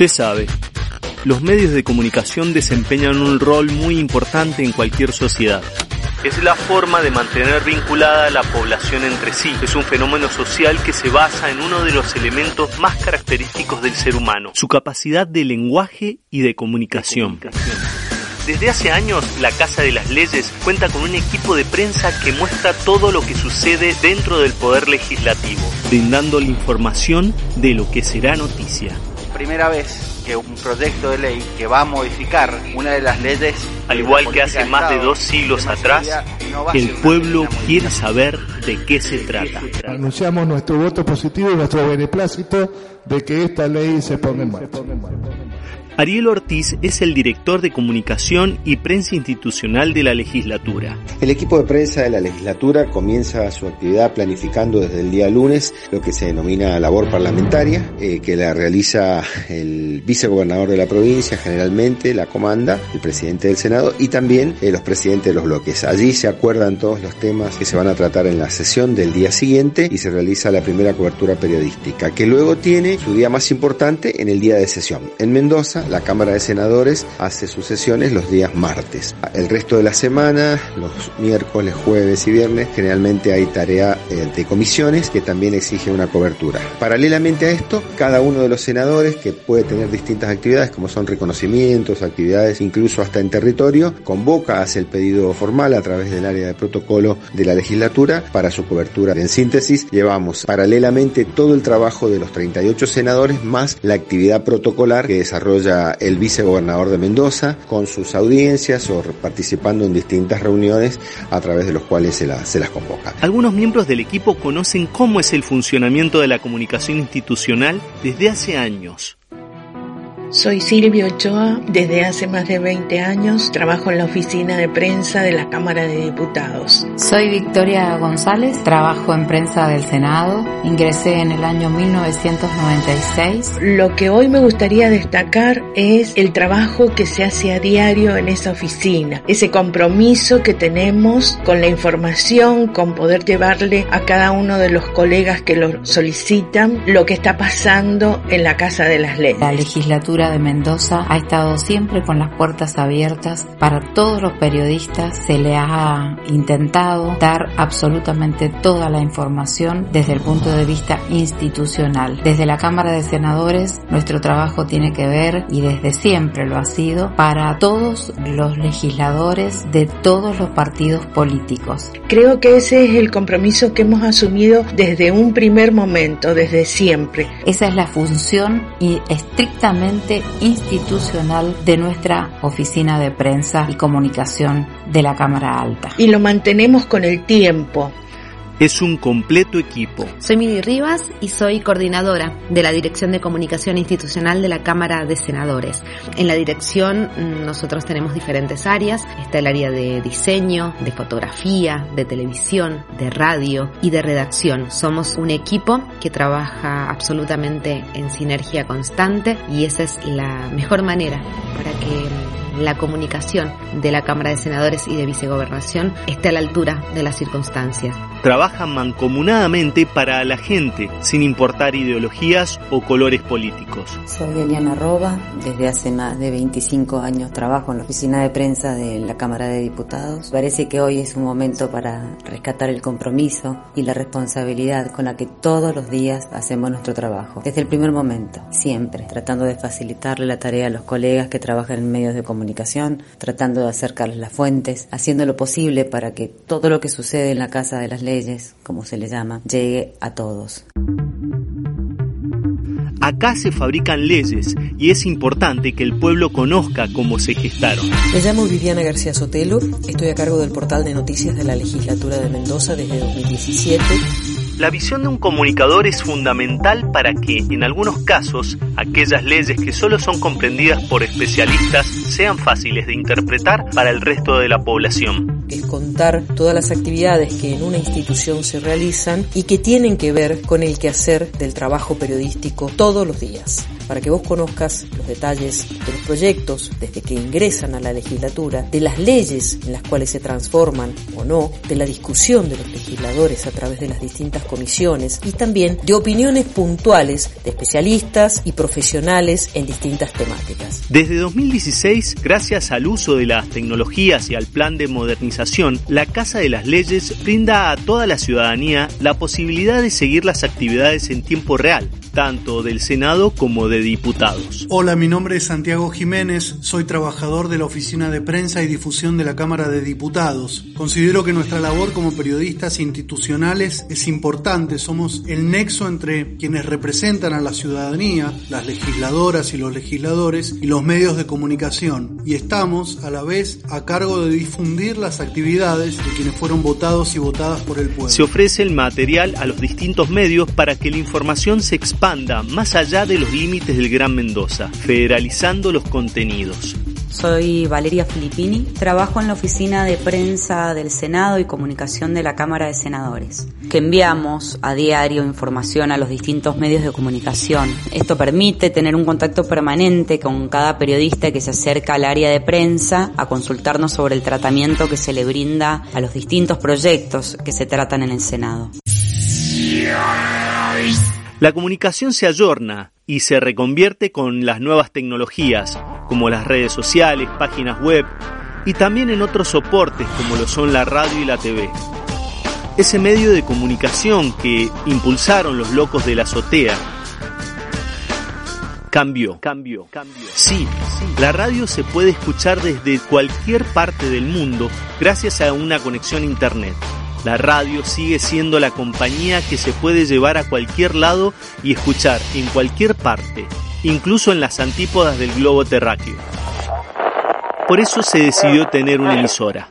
Se sabe, los medios de comunicación desempeñan un rol muy importante en cualquier sociedad. Es la forma de mantener vinculada a la población entre sí. Es un fenómeno social que se basa en uno de los elementos más característicos del ser humano, su capacidad de lenguaje y de comunicación. Desde hace años, la Casa de las Leyes cuenta con un equipo de prensa que muestra todo lo que sucede dentro del Poder Legislativo, brindando la información de lo que será noticia. Primera vez que un proyecto de ley que va a modificar una de las leyes. Al igual que hace más de dos siglos atrás, el pueblo quiere saber de qué se trata. Anunciamos nuestro voto positivo y nuestro beneplácito de que esta ley se ponga en marcha. Ariel Ortiz es el director de comunicación y prensa institucional de la legislatura. El equipo de prensa de la legislatura comienza su actividad planificando desde el día lunes lo que se denomina labor parlamentaria, eh, que la realiza el vicegobernador de la provincia, generalmente la comanda, el presidente del Senado y también eh, los presidentes de los bloques. Allí se acuerdan todos los temas que se van a tratar en la sesión del día siguiente y se realiza la primera cobertura periodística, que luego tiene su día más importante en el día de sesión. En Mendoza, la Cámara de Senadores hace sus sesiones los días martes. El resto de la semana, los miércoles, jueves y viernes, generalmente hay tarea eh, de comisiones que también exige una cobertura. Paralelamente a esto, cada uno de los senadores, que puede tener distintas actividades, como son reconocimientos, actividades incluso hasta en territorio, convoca, hace el pedido formal a través del área de protocolo de la legislatura para su cobertura. En síntesis, llevamos paralelamente todo el trabajo de los 38 senadores más la actividad protocolar que desarrolla el vicegobernador de Mendoza con sus audiencias o participando en distintas reuniones a través de los cuales se, las convoca. Algunos miembros del equipo conocen cómo es el funcionamiento de la comunicación institucional desde hace años. Soy Silvio Ochoa, desde hace más de 20 años trabajo en la oficina de prensa de la Cámara de Diputados. Soy Victoria González, trabajo en prensa del Senado, ingresé en el año 1996. Lo que hoy me gustaría destacar es el trabajo que se hace a diario en esa oficina, ese compromiso que tenemos con la información, con poder llevarle a cada uno de los colegas que lo solicitan lo que está pasando en la Casa de las Leyes. La legislatura de Mendoza ha estado siempre con las puertas abiertas para todos los periodistas. Se le ha intentado dar absolutamente toda la información desde el punto de vista institucional. Desde la Cámara de Senadores nuestro trabajo tiene que ver y desde siempre lo ha sido para todos los legisladores de todos los partidos políticos. Creo que ese es el compromiso que hemos asumido desde un primer momento, desde siempre. Esa es la función y estrictamente institucional de nuestra oficina de prensa y comunicación de la Cámara Alta. Y lo mantenemos con el tiempo es un completo equipo. Soy Miri Rivas y soy coordinadora de la Dirección de Comunicación Institucional de la Cámara de Senadores. En la dirección mm, nosotros tenemos diferentes áreas. Está el área de diseño, de fotografía, de televisión, de radio y de redacción. Somos un equipo que trabaja absolutamente en sinergia constante y esa es la mejor manera para que la comunicación de la Cámara de Senadores y de Vicegobernación esté a la altura de las circunstancias. Trabajan mancomunadamente para la gente, sin importar ideologías o colores políticos. Soy Eliana Roba, desde hace más de 25 años trabajo en la oficina de prensa de la Cámara de Diputados. Parece que hoy es un momento para rescatar el compromiso y la responsabilidad con la que todos los días hacemos nuestro trabajo. Desde el primer momento, siempre, tratando de facilitarle la tarea a los colegas que trabajan en medios de comunicación tratando de acercarles las fuentes, haciendo lo posible para que todo lo que sucede en la Casa de las Leyes, como se le llama, llegue a todos. Acá se fabrican leyes y es importante que el pueblo conozca cómo se gestaron. Me llamo Viviana García Sotelo, estoy a cargo del portal de noticias de la legislatura de Mendoza desde 2017 la visión de un comunicador es fundamental para que, en algunos casos, aquellas leyes que solo son comprendidas por especialistas sean fáciles de interpretar para el resto de la población. es contar todas las actividades que en una institución se realizan y que tienen que ver con el quehacer del trabajo periodístico todos los días para que vos conozcas los detalles de los proyectos desde que ingresan a la legislatura, de las leyes en las cuales se transforman o no, de la discusión de los legisladores a través de las distintas comisiones y también de opiniones puntuales de especialistas y profesionales en distintas temáticas. Desde 2016, gracias al uso de las tecnologías y al plan de modernización, la Casa de las Leyes brinda a toda la ciudadanía la posibilidad de seguir las actividades en tiempo real, tanto del Senado como de diputados. Hola, mi nombre es Santiago Jiménez, soy trabajador de la Oficina de Prensa y Difusión de la Cámara de Diputados. Considero que nuestra labor como periodistas institucionales es importante, somos el nexo entre quienes representan a la ciudadanía, las legisladoras y los legisladores y los medios de comunicación, y estamos a la vez a cargo de difundir las actividades de quienes fueron votados y votadas por el pueblo. Se ofrece el material a los distintos medios para que la información se expanda más allá de los límites del Gran Mendoza, federalizando los contenidos. Soy Valeria Filippini, trabajo en la oficina de prensa del Senado y comunicación de la Cámara de Senadores, que enviamos a diario información a los distintos medios de comunicación. Esto permite tener un contacto permanente con cada periodista que se acerca al área de prensa a consultarnos sobre el tratamiento que se le brinda a los distintos proyectos que se tratan en el Senado. La comunicación se ayorna y se reconvierte con las nuevas tecnologías, como las redes sociales, páginas web y también en otros soportes como lo son la radio y la TV. Ese medio de comunicación que impulsaron los locos de la azotea cambió, cambió, cambió. Sí, la radio se puede escuchar desde cualquier parte del mundo gracias a una conexión a internet. La radio sigue siendo la compañía que se puede llevar a cualquier lado y escuchar en cualquier parte, incluso en las antípodas del globo terráqueo. Por eso se decidió tener una emisora.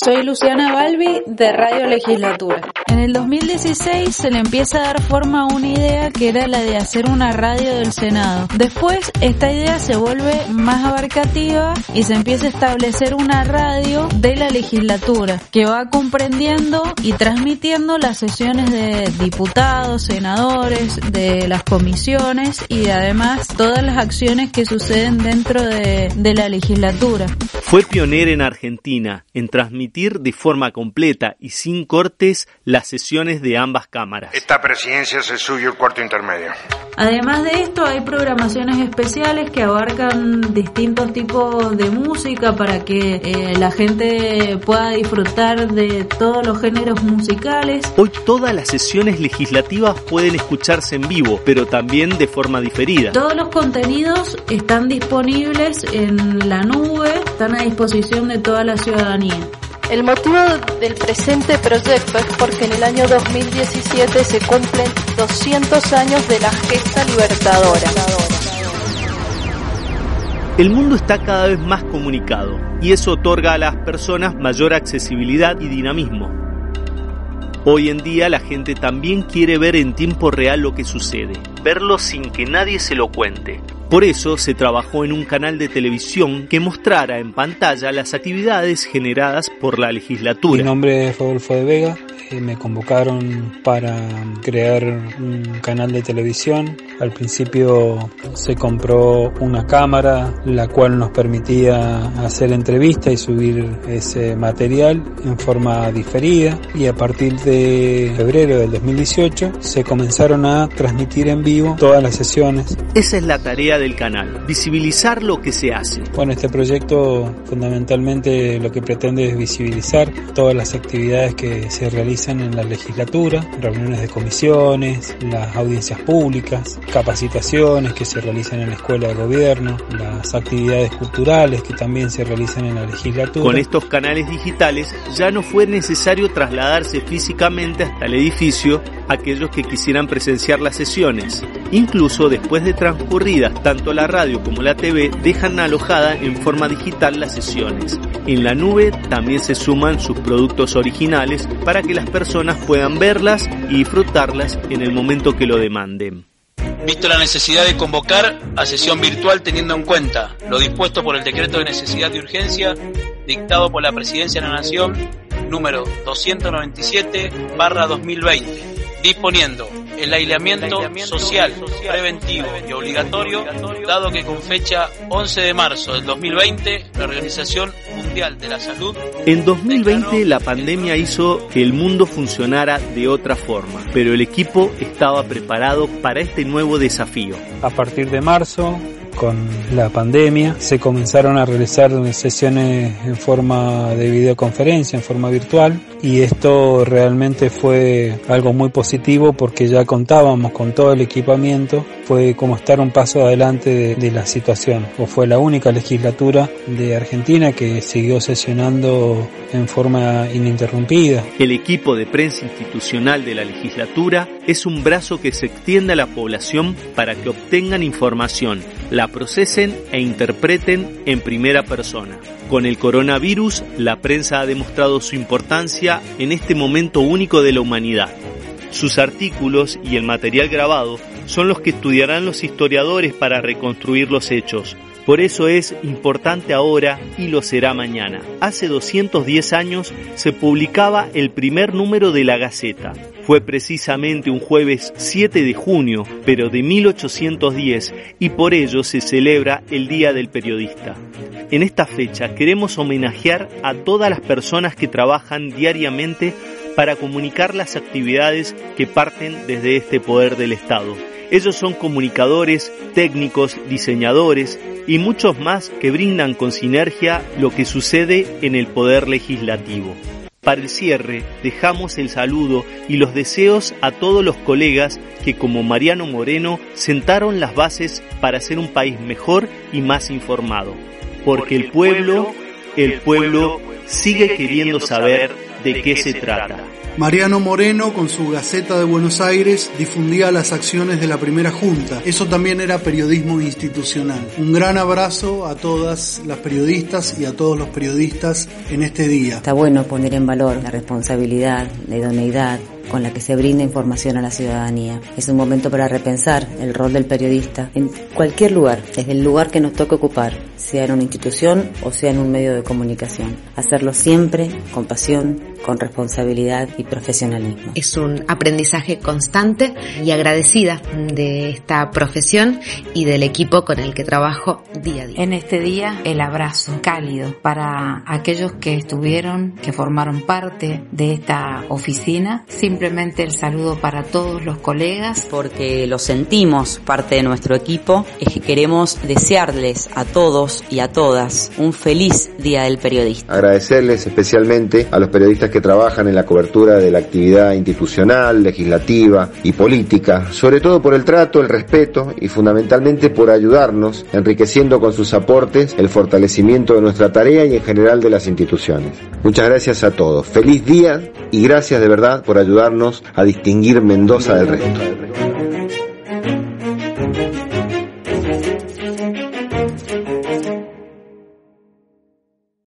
Soy Luciana Balbi de Radio Legislatura. En el 2016 se le empieza a dar forma a una idea que era la de hacer una radio del Senado. Después esta idea se vuelve más abarcativa y se empieza a establecer una radio de la legislatura que va comprendiendo y transmitiendo las sesiones de diputados, senadores, de las comisiones y además todas las acciones que suceden dentro de, de la legislatura. Fue pionera en Argentina en transmitir de forma completa y sin cortes las sesiones de ambas cámaras. Esta presidencia es el suyo el cuarto intermedio. Además de esto, hay programaciones especiales que abarcan distintos tipos de música para que eh, la gente pueda disfrutar de todos los géneros musicales. Hoy todas las sesiones legislativas pueden escucharse en vivo, pero también de forma diferida. Todos los contenidos están disponibles en la nube, están a disposición de toda la ciudadanía. El motivo del presente proyecto es porque en el año 2017 se cumplen 200 años de la gesta libertadora. El mundo está cada vez más comunicado y eso otorga a las personas mayor accesibilidad y dinamismo. Hoy en día la gente también quiere ver en tiempo real lo que sucede, verlo sin que nadie se lo cuente. Por eso se trabajó en un canal de televisión que mostrara en pantalla las actividades generadas por la legislatura. Mi nombre es Rodolfo de Vega, me convocaron para crear un canal de televisión. Al principio se compró una cámara la cual nos permitía hacer entrevistas y subir ese material en forma diferida y a partir de febrero del 2018 se comenzaron a transmitir en vivo todas las sesiones. Esa es la tarea del canal, visibilizar lo que se hace. Bueno, este proyecto fundamentalmente lo que pretende es visibilizar todas las actividades que se realizan en la legislatura, reuniones de comisiones, las audiencias públicas, capacitaciones que se realizan en la escuela de gobierno, las actividades culturales que también se realizan en la legislatura. Con estos canales digitales ya no fue necesario trasladarse físicamente hasta el edificio aquellos que quisieran presenciar las sesiones. Incluso después de transcurridas tanto la radio como la TV dejan alojada en forma digital las sesiones. En la nube también se suman sus productos originales para que las personas puedan verlas y disfrutarlas en el momento que lo demanden. Visto la necesidad de convocar a sesión virtual teniendo en cuenta lo dispuesto por el decreto de necesidad de urgencia dictado por la Presidencia de la Nación número 297-2020, disponiendo el aislamiento social, preventivo y obligatorio, dado que con fecha 11 de marzo del 2020, la Organización Mundial de la Salud... En 2020 la pandemia hizo que el mundo funcionara de otra forma, pero el equipo estaba preparado para este nuevo desafío. A partir de marzo, con la pandemia, se comenzaron a realizar sesiones en forma de videoconferencia, en forma virtual, y esto realmente fue algo muy positivo porque ya contábamos con todo el equipamiento, fue como estar un paso adelante de, la situación, o fue la única legislatura de Argentina que siguió sesionando en forma ininterrumpida. El equipo de prensa institucional de la legislatura es un brazo que se extiende a la población para que obtengan información, la procesen e interpreten en primera persona. Con el coronavirus, la prensa ha demostrado su importancia en este momento único de la humanidad. Sus artículos y el material grabado son los que estudiarán los historiadores para reconstruir los hechos. Por eso es importante ahora y lo será mañana. Hace 210 años se publicaba el primer número de la Gaceta. Fue precisamente un jueves 7 de junio, pero de 1810, y por ello se celebra el Día del Periodista. En esta fecha queremos homenajear a todas las personas que trabajan diariamente para comunicar las actividades que parten desde este poder del Estado. Ellos son comunicadores, técnicos, diseñadores y muchos más que brindan con sinergia lo que sucede en el poder legislativo. Para el cierre, dejamos el saludo y los deseos a todos los colegas que como Mariano Moreno sentaron las bases para hacer un país mejor y más informado. Porque el pueblo, el pueblo sigue queriendo saber de qué se trata. Mariano Moreno, con su Gaceta de Buenos Aires, difundía las acciones de la primera junta. Eso también era periodismo institucional. Un gran abrazo a todas las periodistas y a todos los periodistas en este día. Está bueno poner en valor la responsabilidad, la idoneidad, con la que se brinda información a la ciudadanía. Es un momento para repensar el rol del periodista en cualquier lugar, desde el lugar que nos toque ocupar, sea en una institución o sea en un medio de comunicación. Hacerlo siempre con pasión, con responsabilidad y profesionalismo. Es un aprendizaje constante y agradecida de esta profesión y del equipo con el que trabajo día a día. En este día, el abrazo cálido para aquellos que estuvieron, que formaron parte de esta oficina. Simplemente el saludo para todos los colegas. Porque lo sentimos parte de nuestro equipo, es que queremos desearles a todos y a todas un feliz Día del Periodista. Agradecerles especialmente a los periodistas que trabajan en la cobertura de la actividad institucional, legislativa y política, sobre todo por el trato, el respeto y fundamentalmente por ayudarnos, enriqueciendo con sus aportes el fortalecimiento de nuestra tarea y en general de las instituciones. Muchas gracias a todos. Feliz día y gracias de verdad por a distinguir Mendoza del resto.